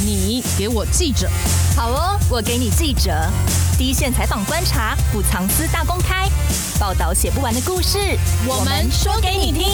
你给我记者，好哦，我给你记者，第一线采访观察，不藏私大公开，报道写不完的故事，我们说给你听。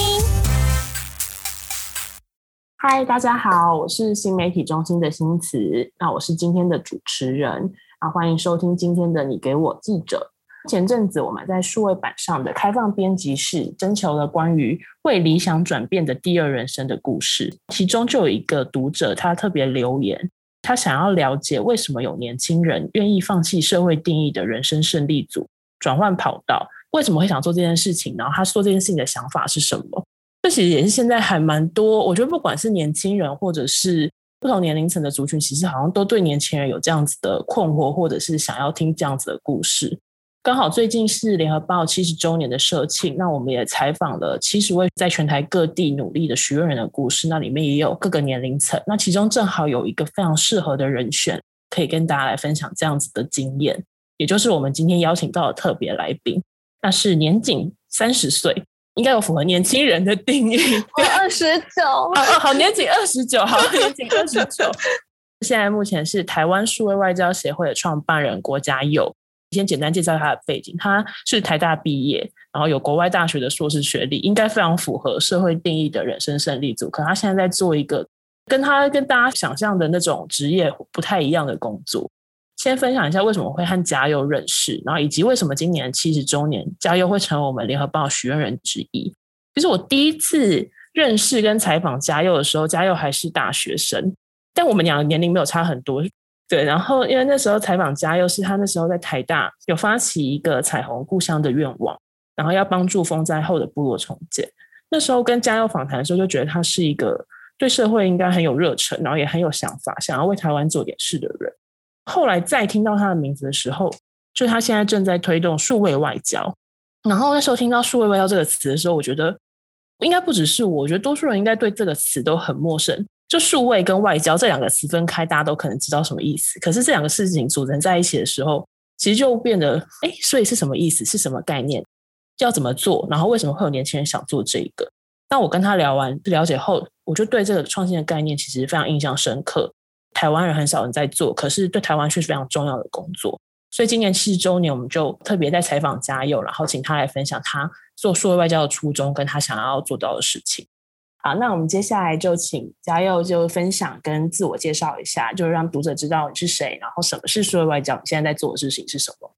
嗨，大家好，我是新媒体中心的新慈，那我是今天的主持人啊，欢迎收听今天的你给我记者。前阵子我们在数位版上的开放编辑室征求了关于为理想转变的第二人生的故事，其中就有一个读者他特别留言，他想要了解为什么有年轻人愿意放弃社会定义的人生胜利组，转换跑道，为什么会想做这件事情？然后他说这件事情的想法是什么？这其实也是现在还蛮多，我觉得不管是年轻人或者是不同年龄层的族群，其实好像都对年轻人有这样子的困惑，或者是想要听这样子的故事。刚好最近是联合报七十周年的社庆，那我们也采访了七十位在全台各地努力的许愿人的故事，那里面也有各个年龄层，那其中正好有一个非常适合的人选，可以跟大家来分享这样子的经验，也就是我们今天邀请到的特别来宾，那是年仅三十岁，应该有符合年轻人的定义，我二十九，哦哦，好，年仅二十九，好，年仅二十九，现在目前是台湾数位外交协会的创办人郭家佑。先简单介绍他的背景，他是台大毕业，然后有国外大学的硕士学历，应该非常符合社会定义的人生胜利组。可他现在在做一个跟他跟大家想象的那种职业不太一样的工作。先分享一下为什么会和嘉佑认识，然后以及为什么今年七十周年，嘉佑会成为我们联合报许愿人之一。其实我第一次认识跟采访嘉佑的时候，嘉佑还是大学生，但我们两个年龄没有差很多。对，然后因为那时候采访家佑是他那时候在台大有发起一个彩虹故乡的愿望，然后要帮助风灾后的部落重建。那时候跟嘉佑访谈的时候，就觉得他是一个对社会应该很有热忱，然后也很有想法，想要为台湾做点事的人。后来再听到他的名字的时候，就他现在正在推动数位外交。然后那时候听到数位外交这个词的时候，我觉得应该不只是我，我觉得多数人应该对这个词都很陌生。就数位跟外交这两个词分开，大家都可能知道什么意思。可是这两个事情组成在一起的时候，其实就变得，哎，所以是什么意思？是什么概念？要怎么做？然后为什么会有年轻人想做这一个？那我跟他聊完了解后，我就对这个创新的概念其实非常印象深刻。台湾人很少人在做，可是对台湾却是非常重要的工作。所以今年七十周年，我们就特别在采访嘉佑，然后请他来分享他做数位外交的初衷，跟他想要做到的事情。好，那我们接下来就请嘉佑就分享跟自我介绍一下，就是让读者知道你是谁，然后什么是数位外交，你现在在做的事情是什么？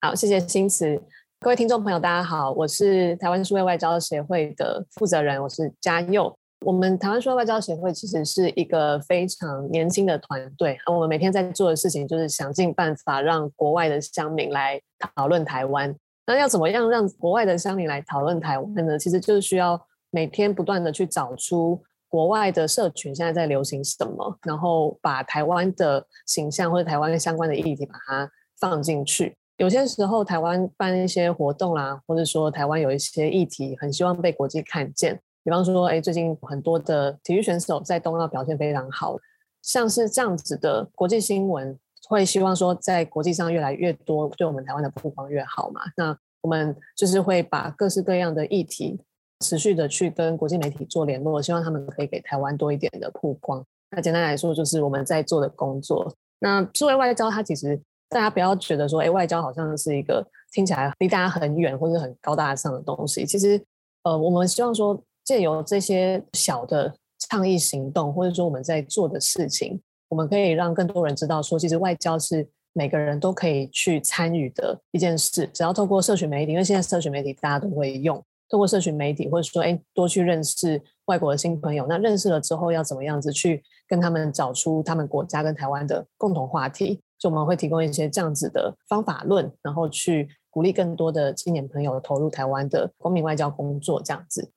好，谢谢新慈，各位听众朋友，大家好，我是台湾数位外交协会的负责人，我是嘉佑。我们台湾数位外交协会其实是一个非常年轻的团队，我们每天在做的事情就是想尽办法让国外的乡民来讨论台湾。那要怎么样让国外的乡民来讨论台湾呢？其实就是需要。每天不断的去找出国外的社群现在在流行什么，然后把台湾的形象或者台湾相关的议题把它放进去。有些时候台湾办一些活动啦，或者说台湾有一些议题很希望被国际看见，比方说，哎，最近很多的体育选手在冬奥表现非常好，像是这样子的国际新闻，会希望说在国际上越来越多，对我们台湾的曝光越好嘛。那我们就是会把各式各样的议题。持续的去跟国际媒体做联络，希望他们可以给台湾多一点的曝光。那简单来说，就是我们在做的工作。那作为外交，它其实大家不要觉得说，哎，外交好像是一个听起来离大家很远或者很高大上的东西。其实，呃，我们希望说，借由这些小的倡议行动，或者说我们在做的事情，我们可以让更多人知道说，其实外交是每个人都可以去参与的一件事。只要透过社群媒体，因为现在社群媒体大家都会用。透过社群媒体，或者说，哎，多去认识外国的新朋友。那认识了之后，要怎么样子去跟他们找出他们国家跟台湾的共同话题？就我们会提供一些这样子的方法论，然后去鼓励更多的青年朋友投入台湾的公民外交工作。这样子，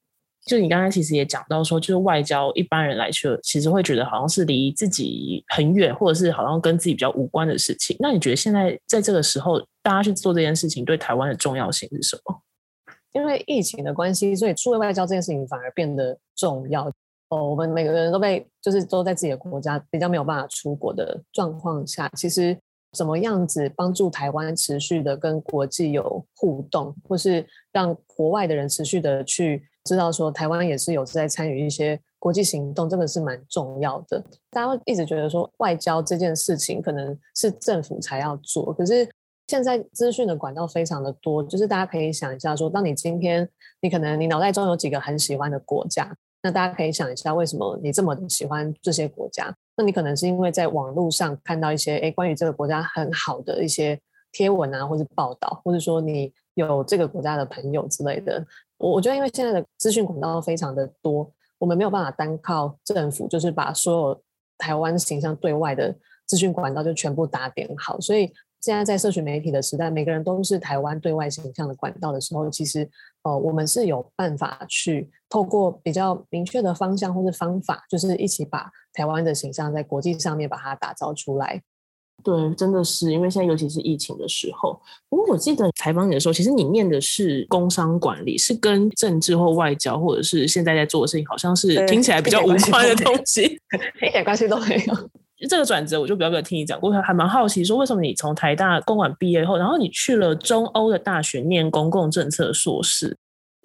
就你刚才其实也讲到说，就是外交一般人来说，其实会觉得好像是离自己很远，或者是好像跟自己比较无关的事情。那你觉得现在在这个时候，大家去做这件事情，对台湾的重要性是什么？因为疫情的关系，所以出外外交这件事情反而变得重要。哦，我们每个人都被就是都在自己的国家比较没有办法出国的状况下，其实怎么样子帮助台湾持续的跟国际有互动，或是让国外的人持续的去知道说台湾也是有在参与一些国际行动，这个是蛮重要的。大家一直觉得说外交这件事情可能是政府才要做，可是现在资讯的管道非常的多，就是大家可以想一下说，当你今天你可能你脑袋中有几个很喜欢的国家，那大家可以想一下，为什么你这么喜欢这些国家？那你可能是因为在网络上看到一些诶关于这个国家很好的一些贴文啊，或是报道，或者说你有这个国家的朋友之类的。我我觉得，因为现在的资讯管道非常的多。我们没有办法单靠政府，就是把所有台湾形象对外的资讯管道就全部打点好。所以现在在社群媒体的时代，每个人都是台湾对外形象的管道的时候，其实呃，我们是有办法去透过比较明确的方向或是方法，就是一起把台湾的形象在国际上面把它打造出来。对，真的是因为现在尤其是疫情的时候。不过我记得采访你的时候，其实你念的是工商管理，是跟政治或外交，或者是现在在做的事情，好像是听起来比较无关的东西，一点关系都没有。这个转折我就比较没有听你讲过，还蛮好奇说为什么你从台大公管毕业后，然后你去了中欧的大学念公共政策硕士，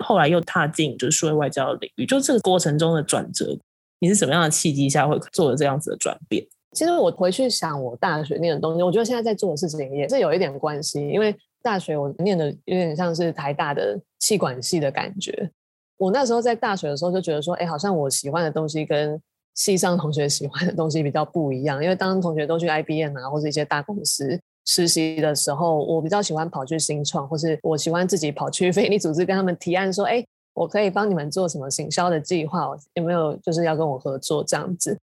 后来又踏进就是数位外交的领域，就这个过程中的转折，你是什么样的契机下会做了这样子的转变？其实我回去想我大学念的东西，我觉得现在在做的事情也是有一点关系。因为大学我念的有点像是台大的气管系的感觉。我那时候在大学的时候就觉得说，哎，好像我喜欢的东西跟系上同学喜欢的东西比较不一样。因为当同学都去 IBM 啊，或者一些大公司实习的时候，我比较喜欢跑去新创，或是我喜欢自己跑去 非营利组织跟他们提案说，哎，我可以帮你们做什么行销的计划，有没有就是要跟我合作这样子。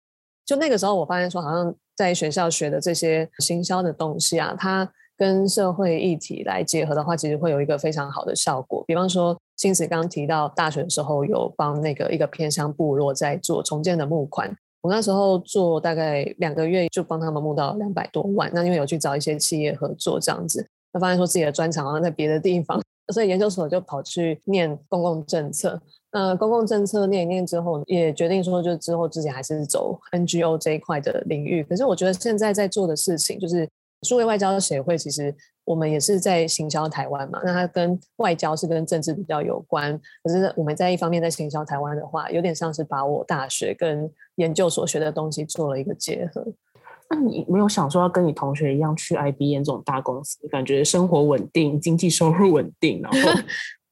就那个时候，我发现说，好像在学校学的这些行销的东西啊，它跟社会议题来结合的话，其实会有一个非常好的效果。比方说，欣慈刚提到大学的时候有帮那个一个偏乡部落在做重建的募款，我那时候做大概两个月就帮他们募到两百多万。那因为有去找一些企业合作这样子，那发现说自己的专长好像在别的地方，所以研究所就跑去念公共政策。那，公共政策念一念之后，也决定说，就之后自己还是走 NGO 这一块的领域。可是我觉得现在在做的事情，就是数位外交协会，其实我们也是在行销台湾嘛。那它跟外交是跟政治比较有关。可是我们在一方面在行销台湾的话，有点像是把我大学跟研究所学的东西做了一个结合。那你没有想说要跟你同学一样去 IBM 这种大公司，感觉生活稳定，经济收入稳定，然后。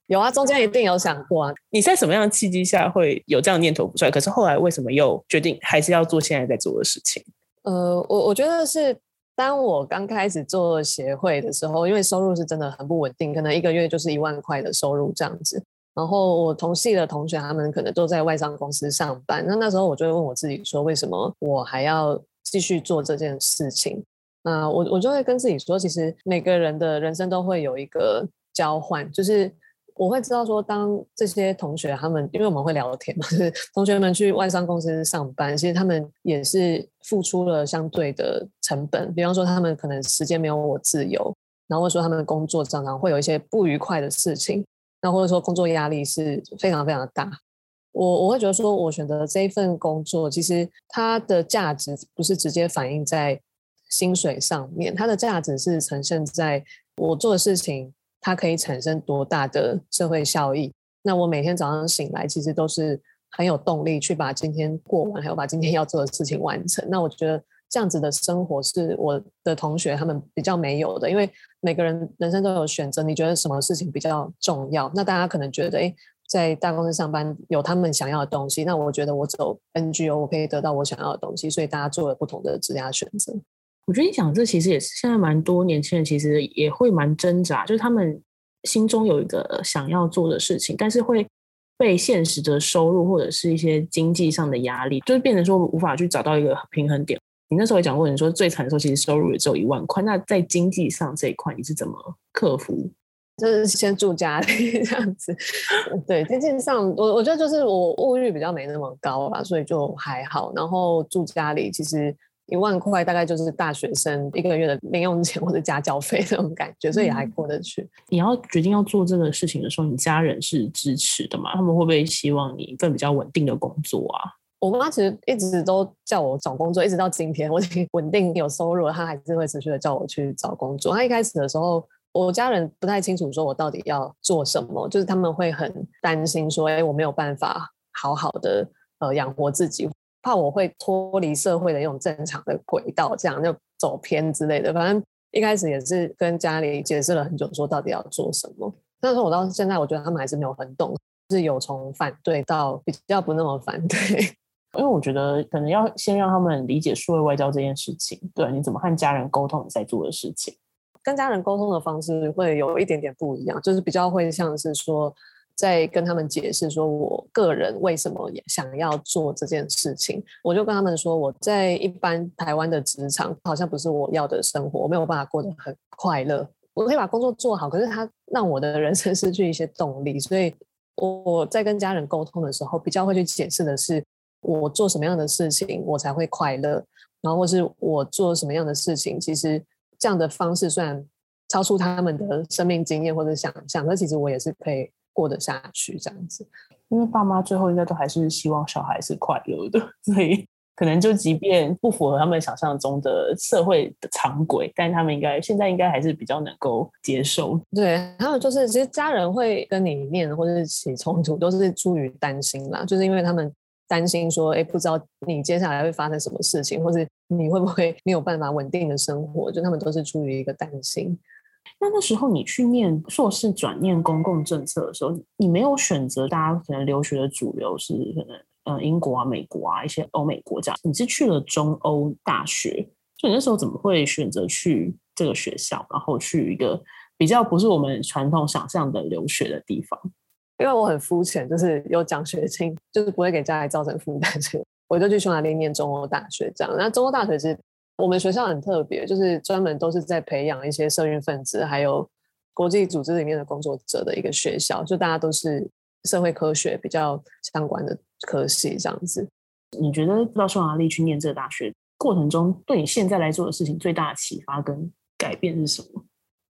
有啊，中间一定有想过啊。你在什么样的契机下会有这样的念头不出来？可是后来为什么又决定还是要做现在在做的事情？呃，我我觉得是当我刚开始做协会的时候，因为收入是真的很不稳定，可能一个月就是一万块的收入这样子。然后我同系的同学他们可能都在外商公司上班，那那时候我就会问我自己说，为什么我还要继续做这件事情？那我我就会跟自己说，其实每个人的人生都会有一个交换，就是。我会知道说，当这些同学他们，因为我们会聊天嘛，就是同学们去外商公司上班，其实他们也是付出了相对的成本。比方说，他们可能时间没有我自由，然后或者说他们的工作常常会有一些不愉快的事情，那或者说工作压力是非常非常的大。我我会觉得说，我选择这一份工作，其实它的价值不是直接反映在薪水上面，它的价值是呈现在我做的事情。它可以产生多大的社会效益？那我每天早上醒来，其实都是很有动力去把今天过完，还有把今天要做的事情完成。那我觉得这样子的生活是我的同学他们比较没有的，因为每个人人生都有选择。你觉得什么事情比较重要？那大家可能觉得，诶，在大公司上班有他们想要的东西。那我觉得我走 NGO，我可以得到我想要的东西。所以大家做了不同的职业选择。我觉得你讲这其实也是现在蛮多年轻人其实也会蛮挣扎，就是他们心中有一个想要做的事情，但是会被现实的收入或者是一些经济上的压力，就是变成说无法去找到一个平衡点。你那时候也讲过，你说最惨的时候其实收入也只有一万块，那在经济上这一块你是怎么克服？就是先住家里 这样子。对，经济上我我觉得就是我物欲比较没那么高吧，所以就还好。然后住家里其实。一万块大概就是大学生一个月的零用钱或者家教费那种感觉，所以也还过得去。你要决定要做这个事情的时候，你家人是支持的吗？他们会不会希望你一份比较稳定的工作啊？我妈其实一直都叫我找工作，一直到今天我已经稳定有收入了，她还是会持续的叫我去找工作。她一开始的时候，我家人不太清楚说我到底要做什么，就是他们会很担心说，哎，我没有办法好好的。呃养活自己，怕我会脱离社会的一种正常的轨道，这样就走偏之类的。反正一开始也是跟家里解释了很久，说到底要做什么。但是我到现在，我觉得他们还是没有很懂，是有从反对到比较不那么反对。因为我觉得可能要先让他们理解数位外交这件事情，对，你怎么和家人沟通你在做的事情。跟家人沟通的方式会有一点点不一样，就是比较会像是说，在跟他们解释说我个人为什么也想要做这件事情。我就跟他们说，我在一般台湾的职场好像不是我要的生活，我没有办法过得很快乐。我可以把工作做好，可是它让我的人生 失去一些动力。所以我在跟家人沟通的时候，比较会去解释的是，我做什么样的事情我才会快乐，然后或是我做什么样的事情，其实。这样的方式虽然超出他们的生命经验或者想象，但其实我也是可以过得下去这样子。因为爸妈最后应该都还是希望小孩是快乐的，所以可能就即便不符合他们想象中的社会的常轨，但他们应该现在应该还是比较能够接受。对，还有就是其实家人会跟你念或者是起冲突，都是出于担心啦，就是因为他们。担心说，哎，不知道你接下来会发生什么事情，或是你会不会没有办法稳定的生活，就他们都是出于一个担心。那那时候你去念硕士转念公共政策的时候，你没有选择大家可能留学的主流是可能呃英国啊、美国啊一些欧美国家，你是去了中欧大学，所以那时候怎么会选择去这个学校，然后去一个比较不是我们传统想象的留学的地方？因为我很肤浅，就是有奖学金，就是不会给家里造成负担，所以我就去匈牙利念中欧大学这样。那中欧大学是我们学校很特别，就是专门都是在培养一些社运分子，还有国际组织里面的工作者的一个学校，就大家都是社会科学比较相关的科系这样子。你觉得到匈牙利去念这个大学过程中，对你现在来做的事情最大的启发跟改变是什么？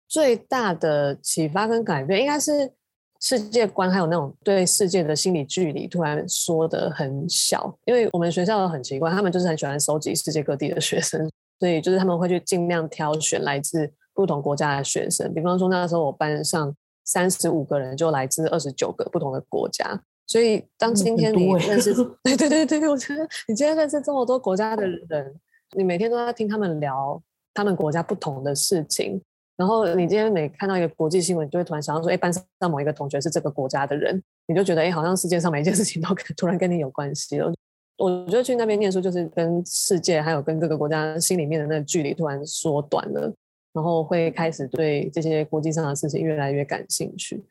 最大的启发跟改变应该是。世界观还有那种对世界的心理距离突然缩得很小，因为我们学校很奇怪，他们就是很喜欢收集世界各地的学生，所以就是他们会去尽量挑选来自不同国家的学生。比方说那时候我班上三十五个人就来自二十九个不同的国家，所以当今天你认识，对对对对，我觉得你今天认识这么多国家的人，你每天都在听他们聊他们国家不同的事情。然后你今天每看到一个国际新闻，你就会突然想到说，哎，班上某一个同学是这个国家的人，你就觉得，哎，好像世界上每一件事情都 突然跟你有关系了。我觉得去那边念书，就是跟世界还有跟各个国家心里面的那个距离突然缩短了，然后会开始对这些国际上的事情越来越感兴趣。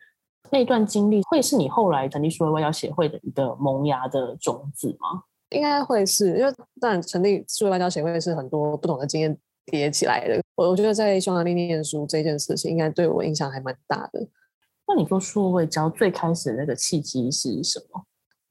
那段经历会是你后来成立数位外交协会的一个萌芽的种子吗？应该会是，因为当然成立数位外交协会是很多不同的经验叠起来的，我我觉得在匈牙利念书这件事情，应该对我影响还蛮大的。那你做数位外交最开始的那个契机是什么？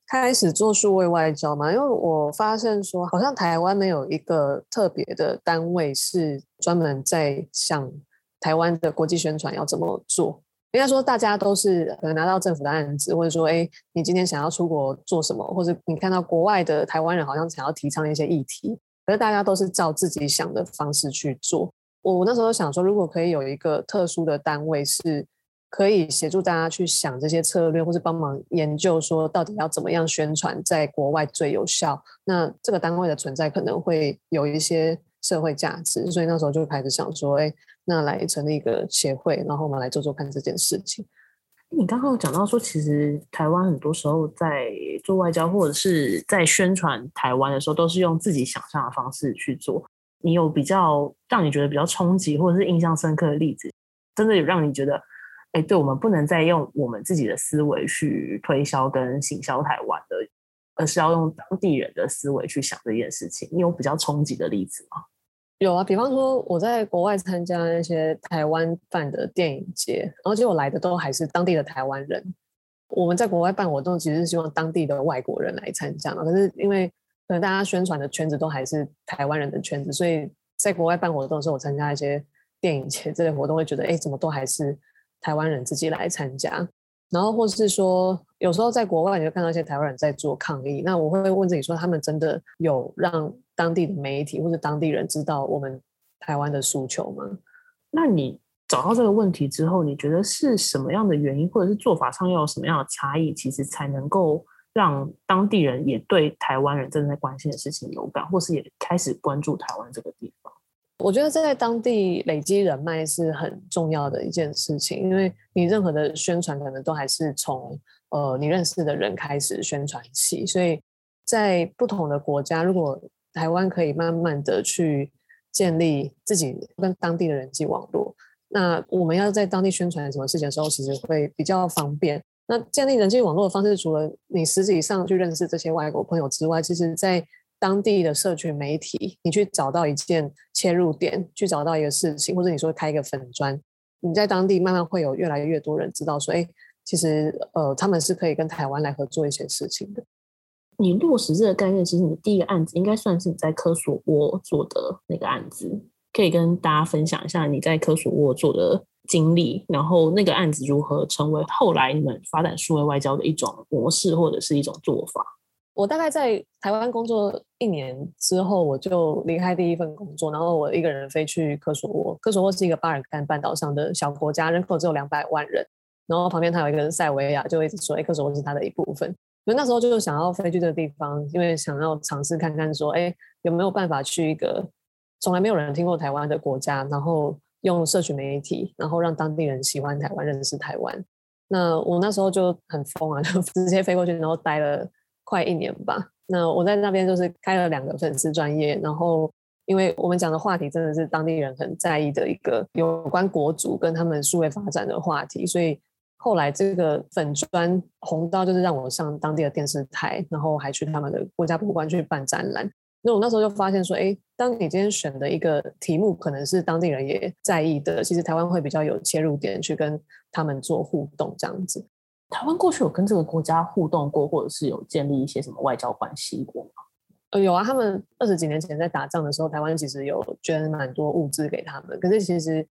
开始做数位外交嘛，因为我发现说，好像台湾没有一个特别的单位是专门在想台湾的国际宣传要怎么做。应该说，大家都是可能拿到政府的案子，或者说，哎，你今天想要出国做什么，或者你看到国外的台湾人好像想要提倡一些议题。可是大家都是照自己想的方式去做。我那时候想说，如果可以有一个特殊的单位，是可以协助大家去想这些策略，或是帮忙研究说到底要怎么样宣传在国外最有效，那这个单位的存在可能会有一些社会价值。所以那时候就开始想说，哎，那来成立一个协会，然后我们来做做看这件事情。你刚刚有讲到说，其实台湾很多时候在做外交或者是在宣传台湾的时候，都是用自己想象的方式去做。你有比较让你觉得比较冲击或者是印象深刻的例子，真的有让你觉得，哎，对，我们不能再用我们自己的思维去推销跟行销台湾的，而是要用当地人的思维去想这件事情。你有比较冲击的例子吗？有啊，比方说我在国外参加那些台湾办的电影节，然后结果来的都还是当地的台湾人。我们在国外办活动，其实是希望当地的外国人来参加嘛。可是因为可能大家宣传的圈子都还是台湾人的圈子，所以在国外办活动的时候，我参加一些电影节这类活动，会觉得哎，怎么都还是台湾人自己来参加。然后或是说，有时候在国外你会看到一些台湾人在做抗议，那我会问自己说，他们真的有让当地的媒体或者当地人知道我们台湾的诉求吗？那你找到这个问题之后，你觉得是什么样的原因，或者是做法上要有什么样的差异，其实才能够让当地人也对台湾人正在关心的事情有感，或是也开始关注台湾这个地方？我觉得在当地累积人脉是很重要的一件事情，因为你任何的宣传可能都还是从呃你认识的人开始宣传起，所以在不同的国家，如果台湾可以慢慢的去建立自己跟当地的人际网络，那我们要在当地宣传什么事情的时候，其实会比较方便。那建立人际网络的方式，除了你实际上去认识这些外国朋友之外，其实在当地的社群媒体，你去找到一件切入点，去找到一个事情，或者你说开一个粉专，你在当地慢慢会有越来越多人知道说，哎，其实呃他们是可以跟台湾来合作一些事情的。你落实这个概念，其实你的第一个案子应该算是你在科索沃做的那个案子，可以跟大家分享一下你在科索沃做的经历，然后那个案子如何成为后来你们发展数位外交的一种模式或者是一种做法。我大概在台湾工作一年之后，我就离开第一份工作，然后我一个人飞去科索沃。科索沃是一个巴尔干半岛上的小国家，人口只有两百万人，然后旁边它有一个塞维亚，就一直说，哎，科索沃是它的一部分。所以那时候就想要飞去这个地方，因为想要尝试看看，说，哎，有没有办法去一个从来没有人听过台湾的国家，然后用社群媒体，然后让当地人喜欢台湾，认识台湾。那我那时候就很疯啊，就直接飞过去，然后待了。快一年吧。那我在那边就是开了两个粉丝专业，然后因为我们讲的话题真的是当地人很在意的一个有关国族跟他们数位发展的话题，所以后来这个粉砖红到就是让我上当地的电视台，然后还去他们的国家博物馆去办展览。那我那时候就发现说，哎，当你今天选的一个题目可能是当地人也在意的，其实台湾会比较有切入点去跟他们做互动这样子。台湾过去有跟这个国家互动过，或者是有建立一些什么外交关系过吗？呃，有啊，他们二十几年前在打仗的时候，台湾其实有捐蛮多物资给他们。可是其实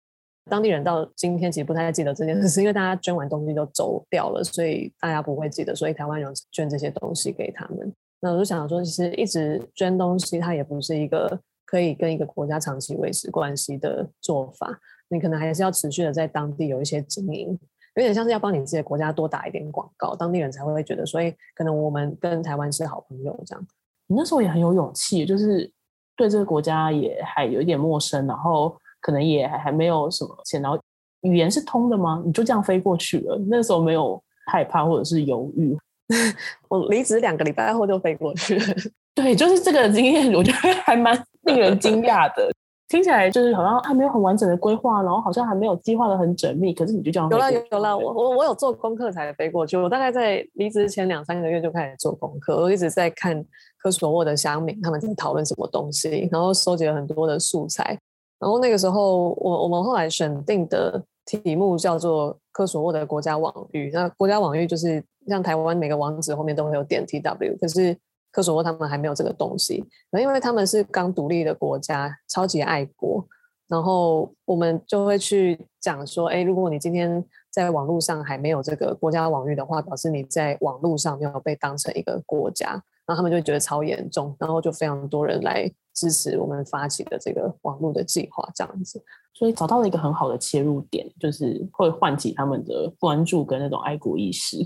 当地人到今天其实不太记得这件事，是因为大家捐完东西都走掉了，所以大家不会记得。所以台湾人捐这些东西给他们。那我就想说，其实一直捐东西，它也不是一个可以跟一个国家长期维持关系的做法。你可能还是要持续的在当地有一些经营。有点像是要帮你自己的国家多打一点广告，当地人才会觉得，所以可能我们跟台湾是好朋友这样。你那时候也很有勇气，就是对这个国家也还有一点陌生，然后可能也还还没有什么钱，然后语言是通的吗？你就这样飞过去了？那时候没有害怕或者是犹豫？我离职两个礼拜后就飞过去了。对，就是这个经验，我觉得还蛮令人惊讶的。听起来就是好像还没有很完整的规划，然后好像还没有计划的很缜密。可是你就这样，有了有了，我我我有做功课才飞过去。我大概在离职前两三个月就开始做功课，我一直在看科索沃的乡民他们在讨论什么东西，然后收集了很多的素材。然后那个时候，我我们后来选定的题目叫做科索沃的国家网域。那国家网域就是像台湾每个网址后面都会有点 tw，可是。科索沃他们还没有这个东西，因为他们是刚独立的国家，超级爱国。然后我们就会去讲说，哎，如果你今天在网络上还没有这个国家网域的话，表示你在网络上没有被当成一个国家。然后他们就觉得超严重，然后就非常多人来支持我们发起的这个网络的计划，这样子。所以找到了一个很好的切入点，就是会唤起他们的关注跟那种爱国意识。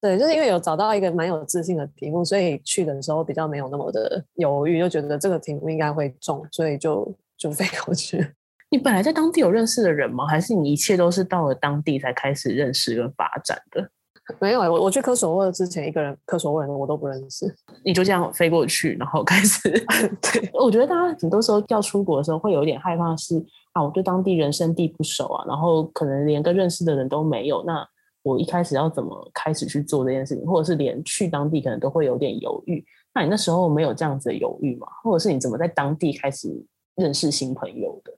对，就是因为有找到一个蛮有自信的题目，所以去的时候比较没有那么的犹豫，就觉得这个题目应该会中，所以就就飞过去。你本来在当地有认识的人吗？还是你一切都是到了当地才开始认识跟发展的？没有，我我去科索沃之前，一个人科索沃人我都不认识，你就这样飞过去，然后开始。对，我觉得大家很多时候要出国的时候会有一点害怕是，是啊，我对当地人生地不熟啊，然后可能连个认识的人都没有，那。我一开始要怎么开始去做这件事情，或者是连去当地可能都会有点犹豫。那你那时候没有这样子的犹豫吗？或者是你怎么在当地开始认识新朋友的？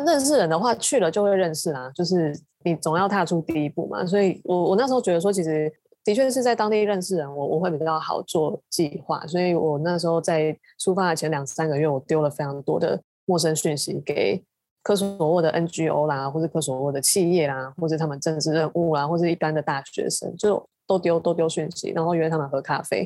那认识人的话，去了就会认识啦，就是你总要踏出第一步嘛。所以我我那时候觉得说，其实的确是在当地认识人，我我会比较好做计划。所以我那时候在出发的前两三个月，我丢了非常多的陌生讯息给。科索沃的 NGO 啦，或是科索沃的企业啦，或是他们政治任务啦，或是一般的大学生，就都丢都丢讯息，然后约他们喝咖啡，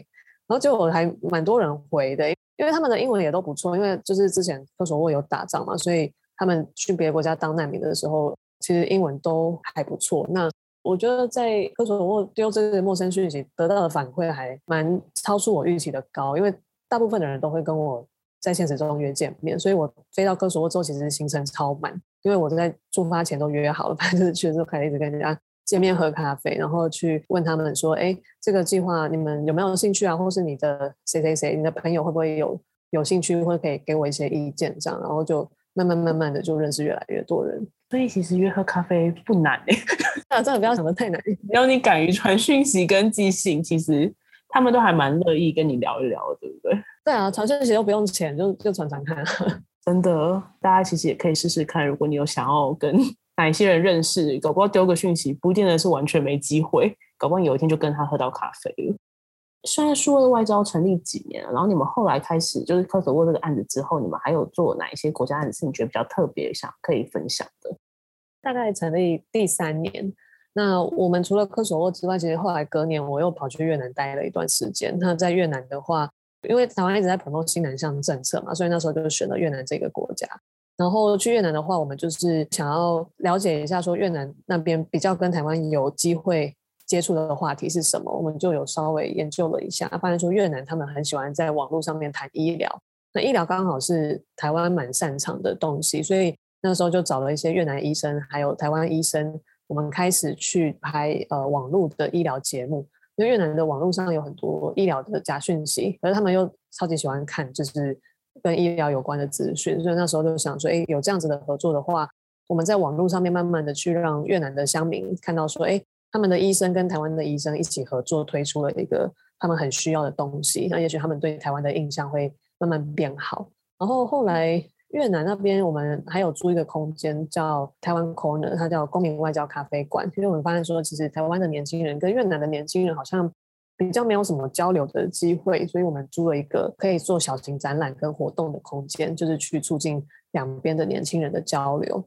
然后结果还蛮多人回的，因为他们的英文也都不错，因为就是之前科索沃有打仗嘛，所以他们去别的国家当难民的时候，其实英文都还不错。那我觉得在科索沃丢这个陌生讯息得到的反馈还蛮超出我预期的高，因为大部分的人都会跟我在现实中约见面，所以我飞到科索沃之后，其实行程超满，因为我在出发前都约好了，反正就是去的时候开始一直跟人家见面喝咖啡，然后去问他们说，哎，这个计划你们有没有兴趣啊？或是你的谁谁谁，你的朋友会不会有有兴趣，或者可以给我一些意见这样，然后就慢慢慢慢的就认识越来越多人。所以其实约喝咖啡不难 诶，啊，真的不要想的太难。只 要你敢于传讯息跟寄信，其实他们都还蛮乐意跟你聊一聊，对不对？对啊，传讯息又不用钱，就就传传看。真的，大家其实也可以试试看，如果你有想要跟哪一些人认识，搞不好丢个讯息，不一定的是完全没机会，搞不好有一天就跟他喝到咖啡了。虽然数位外交成立几年了，然后你们后来开始就是科索沃这个案子之后，你们还有做哪一些国家案子是你觉得比较特别，想可以分享的？大概成立第三年，那我们除了科索沃之外，其实后来隔年我又跑去越南待了一段时间。那在越南的话，因为台湾一直在 promote 新南向政策嘛，所以那时候就选了越南这个国家。然后去越南的话，我们就是想要了解一下，说越南那边比较跟台湾有机会接触的话题是什么，我们就有稍微研究了一下，发现说越南他们很喜欢在网络上面谈医疗，那医疗刚好是台湾蛮擅长的东西，所以那时候就找了一些越南医生，还有台湾医生，我们开始去拍呃网络的医疗节目，因为越南的网络上有很多医疗的假讯息，可是他们又超级喜欢看就是跟医疗有关的资讯，所以那时候就想说，哎，有这样子的合作的话，我们在网络上面慢慢的去让越南的乡民看到说，哎。他们的医生跟台湾的医生一起合作，推出了一个他们很需要的东西，那也许他们对台湾的印象会慢慢变好。然后后来越南那边，我们还有租一个空间叫台湾 Corner，它叫公民外交咖啡馆。因为我们发现说，其实台湾的年轻人跟越南的年轻人好像比较没有什么交流的机会，所以我们租了一个可以做小型展览跟活动的空间，就是去促进两边的年轻人的交流。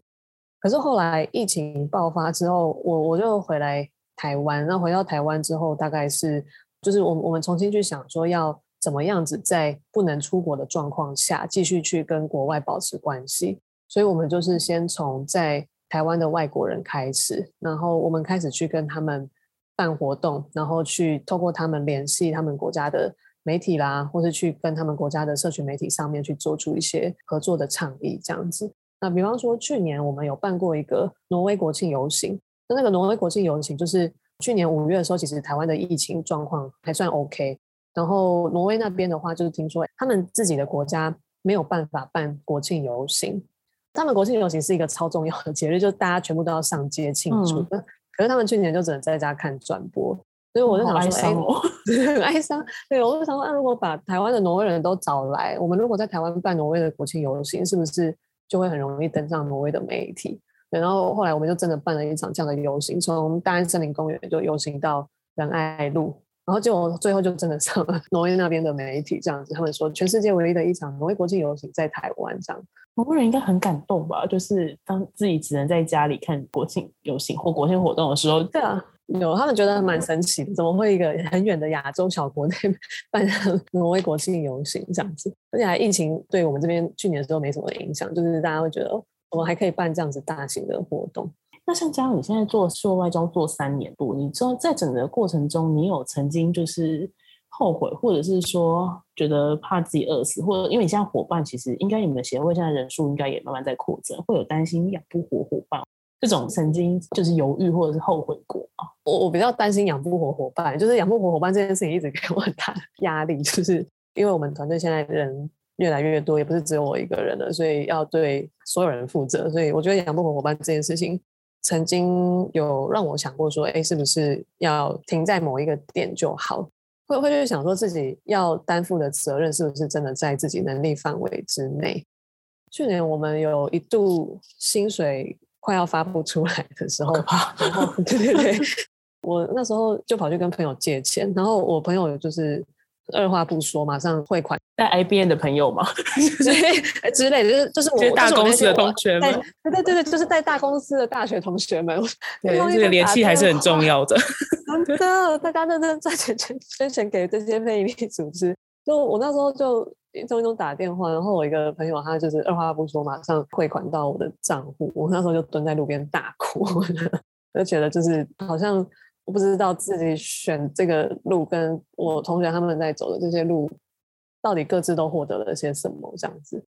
可是后来疫情爆发之后，我我就回来。台湾，那回到台湾之后，大概是就是我们我们重新去想说要怎么样子在不能出国的状况下继续去跟国外保持关系，所以我们就是先从在台湾的外国人开始，然后我们开始去跟他们办活动，然后去透过他们联系他们国家的媒体啦，或是去跟他们国家的社群媒体上面去做出一些合作的倡议这样子。那比方说去年我们有办过一个挪威国庆游行。那个挪威国庆游行，就是去年五月的时候，其实台湾的疫情状况还算 OK。然后挪威那边的话，就是听说他们自己的国家没有办法办国庆游行。他们国庆游行是一个超重要的节日，就是大家全部都要上街庆祝。嗯、可是他们去年就只能在家看转播，所以我就想说，哎，很哀伤。对，我就想说，那如果把台湾的挪威人都找来，我们如果在台湾办挪威的国庆游行，是不是就会很容易登上挪威的媒体？对，然后后来我们就真的办了一场这样的游行，从大安森林公园就游行到仁爱路，然后就最后就真的上了挪威那边的媒体这样子，他们说全世界唯一的一场挪威国际游行在台湾这样，挪威人应该很感动吧？就是当自己只能在家里看国庆游行或国庆活动的时候，对啊，有他们觉得蛮神奇的，怎么会一个很远的亚洲小国内办上挪威国庆游行这样子？而且还疫情对我们这边去年的时候没什么影响，就是大家会觉得。我们还可以办这样子大型的活动。那像嘉你现在做数位外交做三年多，你知道在整个过程中，你有曾经就是后悔，或者是说觉得怕自己饿死，或者因为你现在伙伴其实应该你们的协会现在人数应该也慢慢在扩增，会有担心养不活伙伴这种曾经就是犹豫或者是后悔过啊？我我比较担心养不活伙伴，就是养不活伙伴这件事情一直给我很 大的压力，就是因为我们团队现在人。越来越多，也不是只有我一个人了，所以要对所有人负责。所以我觉得养不活伙伴这件事情，曾经有让我想过说，哎，是不是要停在某一个点就好？会会就是想说自己要担负的责任是不是真的在自己能力范围之内？去年我们有一度薪水快要发不出来的时候，然后 对对对，我那时候就跑去跟朋友借钱，然后我朋友就是。二话不说，马上汇款。带 IBM 的朋友嘛，对之类的，就是就是我大公司的同学们，对对对对，就是在大公司的大学同学们，对这个联系还是很重要的。真的，大家认真赚钱捐捐钱给这些非营利组织。就我那时候就一中一中打电话，然后我一个朋友他就是二话不说，马上汇款到我的账户。我那时候就蹲在路边大哭。就觉得就是好像我不知道自己选这个路，跟我同学他们在走的这些路，到底各自都获得了些什么这样子。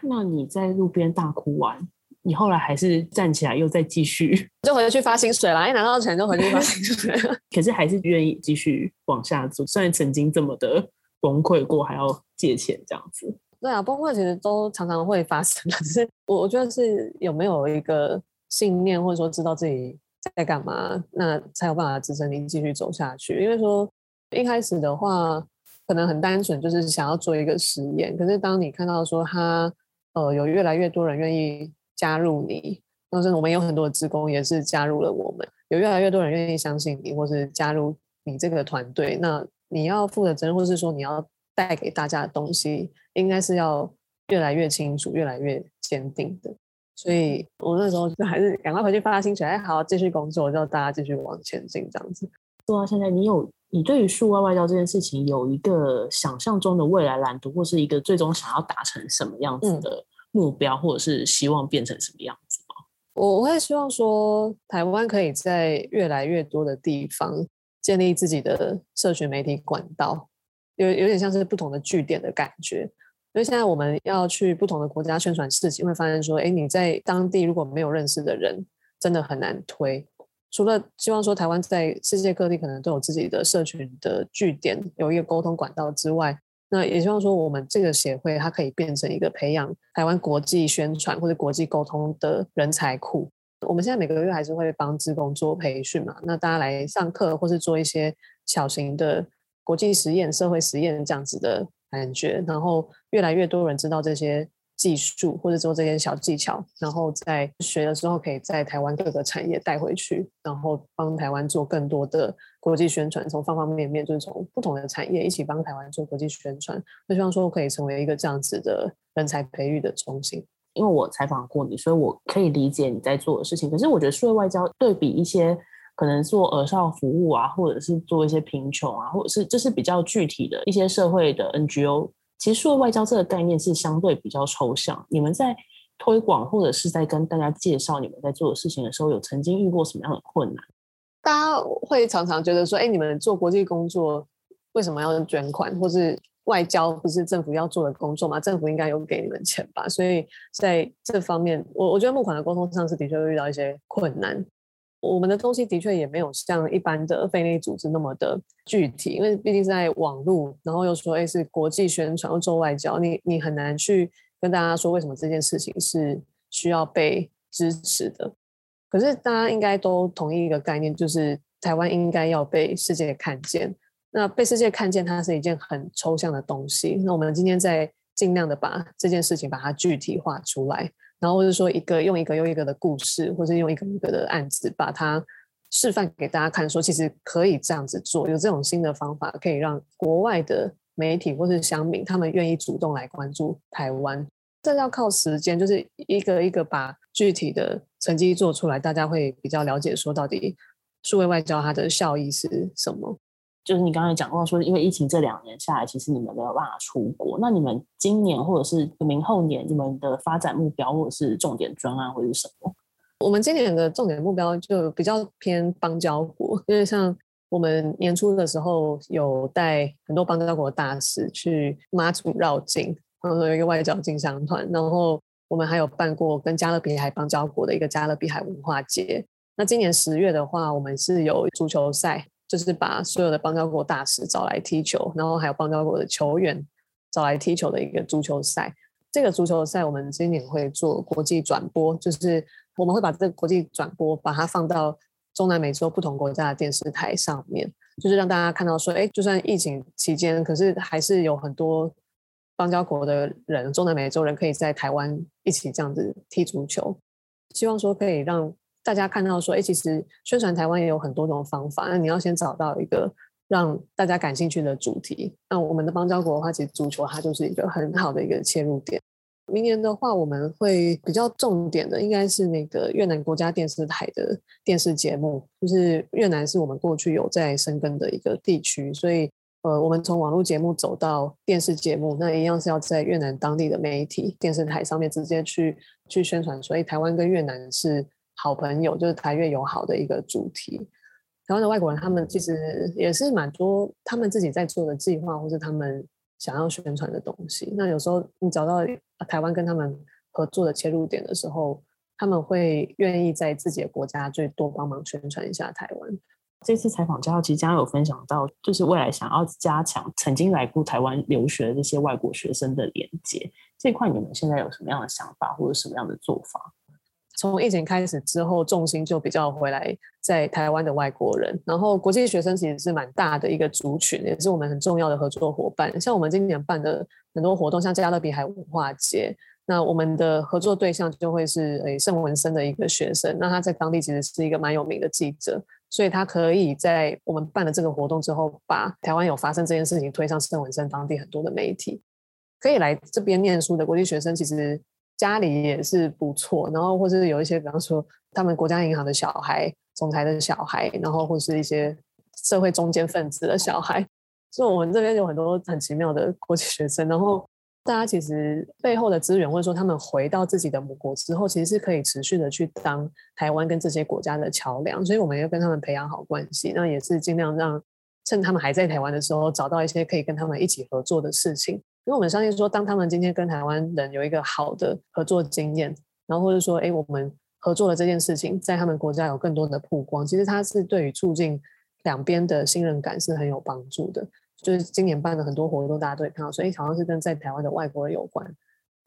那你在路边大哭完，你后来还是站起来又再继续，就回去发薪水了。一拿到钱就回去发薪水，可是还是愿意继续往下做，虽然曾经这么的崩溃过，还要借钱这样子。对啊，崩溃其实都常常会发生的，只是我我觉得是有没有一个信念，或者说知道自己在干嘛，那才有办法支撑你继续走下去。因为说一开始的话，可能很单纯，就是想要做一个实验。可是当你看到说他呃有越来越多人愿意加入你，当时我们有很多的职工也是加入了我们，有越来越多人愿意相信你，或是加入你这个团队，那你要负的责任，或是说你要。带给大家的东西，应该是要越来越清楚、越来越坚定的。所以我那时候就还是赶快回去发薪水，哎，好，继续工作，叫大家继续往前进，这样子。做到现在，你有你对于数位外交这件事情有一个想象中的未来蓝图，或是一个最终想要达成什么样子的目标，嗯、或者是希望变成什么样子吗？我我会希望说，台湾可以在越来越多的地方建立自己的社群媒体管道。有有点像是不同的据点的感觉，因为现在我们要去不同的国家宣传事情，会发现说，哎，你在当地如果没有认识的人，真的很难推。除了希望说台湾在世界各地可能都有自己的社群的据点，有一个沟通管道之外，那也希望说我们这个协会它可以变成一个培养台湾国际宣传或者国际沟通的人才库。我们现在每个月还是会帮职工做培训嘛，那大家来上课或是做一些小型的。国际实验、社会实验这样子的感觉，然后越来越多人知道这些技术或者说这些小技巧，然后在学的时候可以在台湾各个产业带回去，然后帮台湾做更多的国际宣传，从方方面面，就是从不同的产业一起帮台湾做国际宣传。我希望说可以成为一个这样子的人才培育的中心。因为我采访过你，所以我可以理解你在做的事情。可是我觉得数位外交对比一些。可能做儿少服务啊，或者是做一些贫穷啊，或者是这是比较具体的一些社会的 NGO。其实，数位外交这个概念是相对比较抽象。你们在推广或者是在跟大家介绍你们在做的事情的时候，有曾经遇过什么样的困难？大家会常常觉得说：“哎，你们做国际工作为什么要捐款？或是外交不是政府要做的工作吗？政府应该有给你们钱吧？”所以在这方面，我我觉得募款的沟通上是的确会遇到一些困难。我们的东西的确也没有像一般的非营利组织那么的具体，因为毕竟在网络，然后又说诶是国际宣传，又做外交，你你很难去跟大家说为什么这件事情是需要被支持的。可是大家应该都同意一个概念，就是台湾应该要被世界看见。那被世界看见，它是一件很抽象的东西。那我们今天在尽量的把这件事情把它具体化出来。然后或者说一个用一个又一个的故事，或者用一个一个的案子，把它示范给大家看，说其实可以这样子做，有这种新的方法，可以让国外的媒体或是乡民他们愿意主动来关注台湾。这要靠时间，就是一个一个把具体的成绩做出来，大家会比较了解说到底数位外交它的效益是什么。就是你刚才讲过说，因为疫情这两年下来，其实你们没有办法出国。那你们今年或者是明后年，你们的发展目标或者是重点专案会是什么？我们今年的重点目标就比较偏邦交国，因为像我们年初的时候有带很多邦交国大使去马祖绕境，然后有一个外交进香团，然后我们还有办过跟加勒比海邦交国的一个加勒比海文化节。那今年十月的话，我们是有足球赛。就是把所有的邦交国大使找来踢球，然后还有邦交国的球员找来踢球的一个足球赛。这个足球赛我们今年会做国际转播，就是我们会把这个国际转播把它放到中南美洲不同国家的电视台上面，就是让大家看到说，哎，就算疫情期间，可是还是有很多邦交国的人，中南美洲人可以在台湾一起这样子踢足球。希望说可以让。大家看到说，哎，其实宣传台湾也有很多种方法。那你要先找到一个让大家感兴趣的主题。那我们的邦交国的话，其实足球它就是一个很好的一个切入点。明年的话，我们会比较重点的应该是那个越南国家电视台的电视节目，就是越南是我们过去有在深耕的一个地区，所以呃，我们从网络节目走到电视节目，那一样是要在越南当地的媒体电视台上面直接去去宣传，所以台湾跟越南是。好朋友，就是台越友好的一个主题。台湾的外国人，他们其实也是蛮多，他们自己在做的计划，或是他们想要宣传的东西。那有时候你找到台湾跟他们合作的切入点的时候，他们会愿意在自己的国家最多帮忙宣传一下台湾。这次采访之后，其实将有分享到，就是未来想要加强曾经来过台湾留学的这些外国学生的连接。这块你们现在有什么样的想法，或者什么样的做法？从疫情开始之后，重心就比较回来在台湾的外国人，然后国际学生其实是蛮大的一个族群，也是我们很重要的合作伙伴。像我们今年办的很多活动，像加勒比海文化节，那我们的合作对象就会是诶圣文森的一个学生，那他在当地其实是一个蛮有名的记者。所以他可以在我们办了这个活动之后，把台湾有发生这件事情推上圣文森当地很多的媒体，可以来这边念书的国际学生，其实家里也是不错，然后或是有一些，比方说他们国家银行的小孩、总裁的小孩，然后或是一些社会中间分子的小孩，所以我们这边有很多很奇妙的国际学生，然后。大家其实背后的资源，或者说他们回到自己的母国之后，其实是可以持续的去当台湾跟这些国家的桥梁，所以我们要跟他们培养好关系，那也是尽量让趁他们还在台湾的时候，找到一些可以跟他们一起合作的事情。因为我们相信说，当他们今天跟台湾人有一个好的合作经验，然后或者说，哎，我们合作的这件事情在他们国家有更多的曝光，其实它是对于促进两边的信任感是很有帮助的。就是今年办的很多活动，大家都会看到，所以好像是跟在台湾的外国人有关，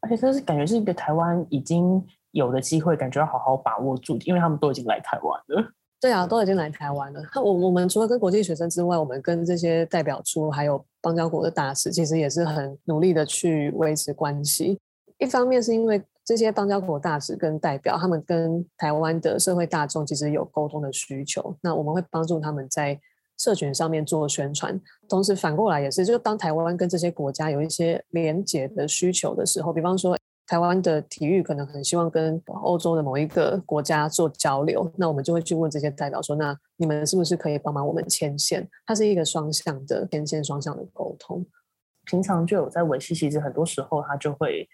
而且这是感觉是一个台湾已经有的机会，感觉要好好把握住，因为他们都已经来台湾了。对啊，都已经来台湾了。我我们除了跟国际学生之外，我们跟这些代表处还有邦交国的大使，其实也是很努力的去维持关系。一方面是因为这些邦交国大使跟代表，他们跟台湾的社会大众其实有沟通的需求，那我们会帮助他们在。社群上面做宣传，同时反过来也是，就当台湾跟这些国家有一些连结的需求的时候，比方说台湾的体育可能很希望跟欧洲的某一个国家做交流，那我们就会去问这些代表说，那你们是不是可以帮忙我们牵线？它是一个双向的牵线，双向的沟通。平常就有在维系，其实很多时候它就会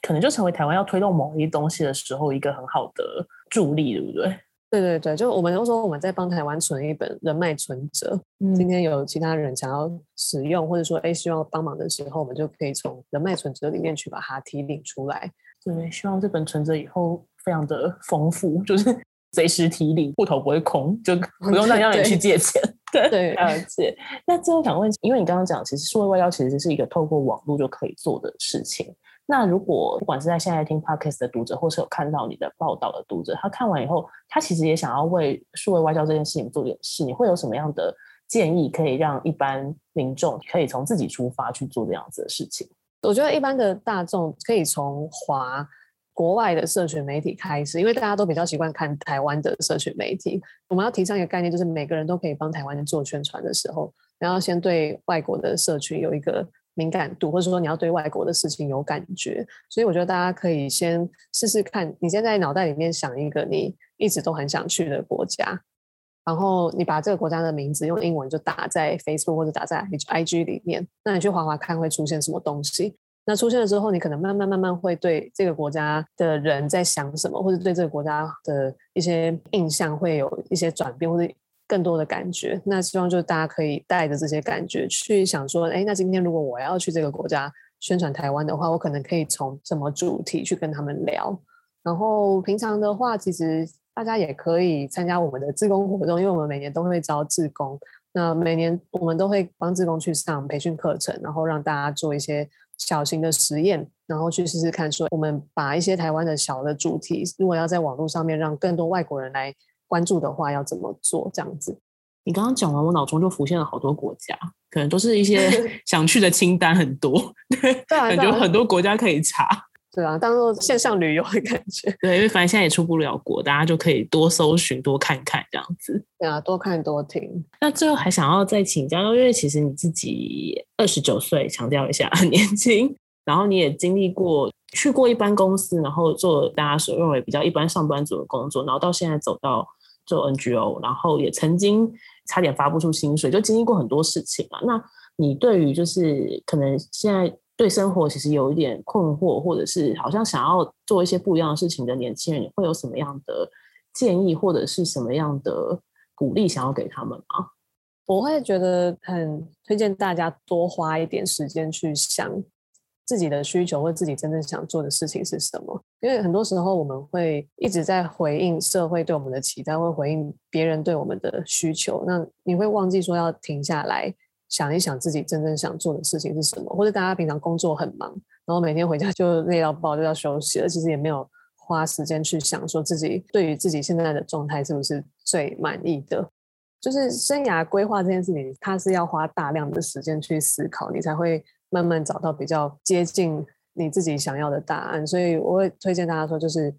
可能就成为台湾要推动某一东西的时候一个很好的助力，对不对？对对对，就我们都说我们在帮台湾存一本人脉存折。嗯，今天有其他人想要使用，或者说哎需要帮忙的时候，我们就可以从人脉存折里面去把它提领出来。对，希望这本存折以后非常的丰富，就是 随时提领，户头不会空，就 不用再让人去借钱。对 对，而且那最后想问，因为你刚刚讲，其实数位外交其实是一个透过网络就可以做的事情。那如果不管是在现在听 Podcast 的读者，或是有看到你的报道的读者，他看完以后，他其实也想要为数位外交这件事情做点事，你会有什么样的建议，可以让一般民众可以从自己出发去做这样子的事情？我觉得一般的大众可以从华国外的社群媒体开始，因为大家都比较习惯看台湾的社群媒体。我们要提倡一个概念，就是每个人都可以帮台湾做宣传的时候，然后先对外国的社群有一个。敏感度，或者说你要对外国的事情有感觉，所以我觉得大家可以先试试看。你先在脑袋里面想一个你一直都很想去的国家，然后你把这个国家的名字用英文就打在 Facebook 或者打在 IG 里面，那你去滑滑看会出现什么东西。那出现了之后，你可能慢慢慢慢会对这个国家的人在想什么，或者对这个国家的一些印象会有一些转变，或者。更多的感觉，那希望就是大家可以带着这些感觉去想说，哎，那今天如果我要去这个国家宣传台湾的话，我可能可以从什么主题去跟他们聊。然后平常的话，其实大家也可以参加我们的志工活动，因为我们每年都会招志工。那每年我们都会帮志工去上培训课程，然后让大家做一些小型的实验，然后去试试看说，我们把一些台湾的小的主题，如果要在网络上面让更多外国人来。关注的话要怎么做？这样子，你刚刚讲完，我脑中就浮现了好多国家，可能都是一些 想去的清单很多，对，对啊，感觉很多国家可以查，对啊，当做线上旅游的感觉，对，因为反正现在也出不了国，大家就可以多搜寻、多看看这样子，对啊，多看多听。那最后还想要再请教，因为其实你自己二十九岁，强调一下很年轻，然后你也经历过去过一般公司，然后做大家所认为比较一般上班族的工作，然后到现在走到。做 NGO，然后也曾经差点发不出薪水，就经历过很多事情嘛。那你对于就是可能现在对生活其实有一点困惑，或者是好像想要做一些不一样的事情的年轻人，你会有什么样的建议或者是什么样的鼓励想要给他们吗？我会觉得很推荐大家多花一点时间去想自己的需求或自己真正想做的事情是什么。因为很多时候我们会一直在回应社会对我们的期待，会回应别人对我们的需求。那你会忘记说要停下来想一想自己真正想做的事情是什么，或者大家平常工作很忙，然后每天回家就 累到爆，就要休息了，其实也没有花时间去想说自己对于自己现在的状态是不是最满意的。就是生涯规划这件事情，它是要花大量的时间去思考，你才会慢慢找到比较接近你自己想要的答案。所以我会推荐大家说，就是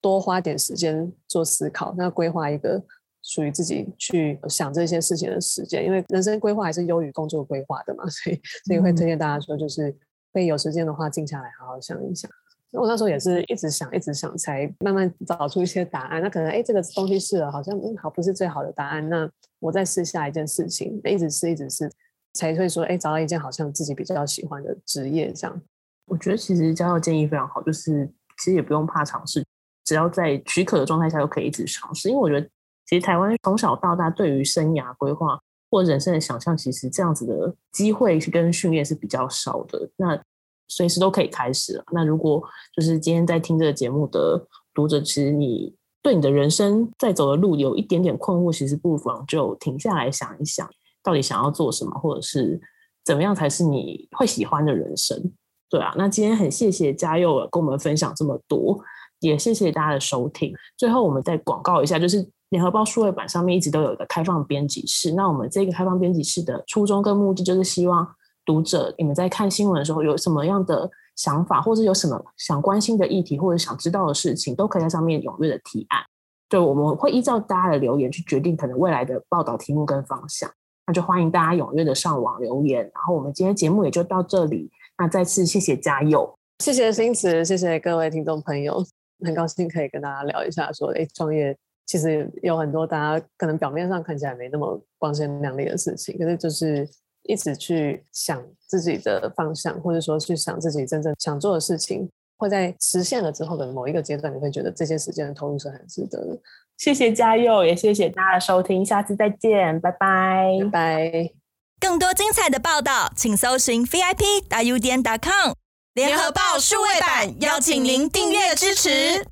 多花点时间做思考，那规划一个属于自己去想这些事情的时间。因为人生规划还是优于工作规划的嘛，所以所以会推荐大家说，就是可以有时间的话，静下来好好想一想。我那时候也是一直想，一直想，才慢慢找出一些答案。那可能哎，这个东西试了，好像嗯，好不是最好的答案。那我再试下一件事情，一直试，一直试，才会说哎，找到一件好像自己比较喜欢的职业。这样，我觉得其实嘉佑建议非常好，就是其实也不用怕尝试，只要在许可的状态下，都可以一直尝试。因为我觉得，其实台湾从小到大对于生涯规划或人生的想象，其实这样子的机会跟训练是比较少的。那随时都可以开始了。那如果就是今天在听这个节目的读者，其实你对你的人生在走的路有一点点困惑，其实不妨就停下来想一想，到底想要做什么，或者是怎么样才是你会喜欢的人生。对啊，那今天很谢谢嘉佑跟我们分享这么多，也谢谢大家的收听。最后我们再广告一下，就是联合报数位版上面一直都有一个开放编辑室。那我们这个开放编辑室的初衷跟目的，就是希望。读者，你们在看新闻的时候有什么样的想法，或者有什么想关心的议题，或者想知道的事情，都可以在上面踊跃的提案。对，我们会依照大家的留言去决定可能未来的报道题目跟方向。那就欢迎大家踊跃的上网留言。然后我们今天节目也就到这里。那再次谢谢嘉佑，谢谢新慈，谢谢各位听众朋友，很高兴可以跟大家聊一下说，说哎，创业其实有很多大家可能表面上看起来没那么光鲜亮丽的事情，可是就是。一直去想自己的方向，或者说去想自己真正想做的事情，会在实现了之后的某一个阶段，你会觉得这些时间的投入是很值得的。谢谢嘉佑，也谢谢大家的收听，下次再见，拜拜，拜拜。更多精彩的报道，请搜寻 VIP 大 U 点 com 联合报数位版，邀请您订阅支持。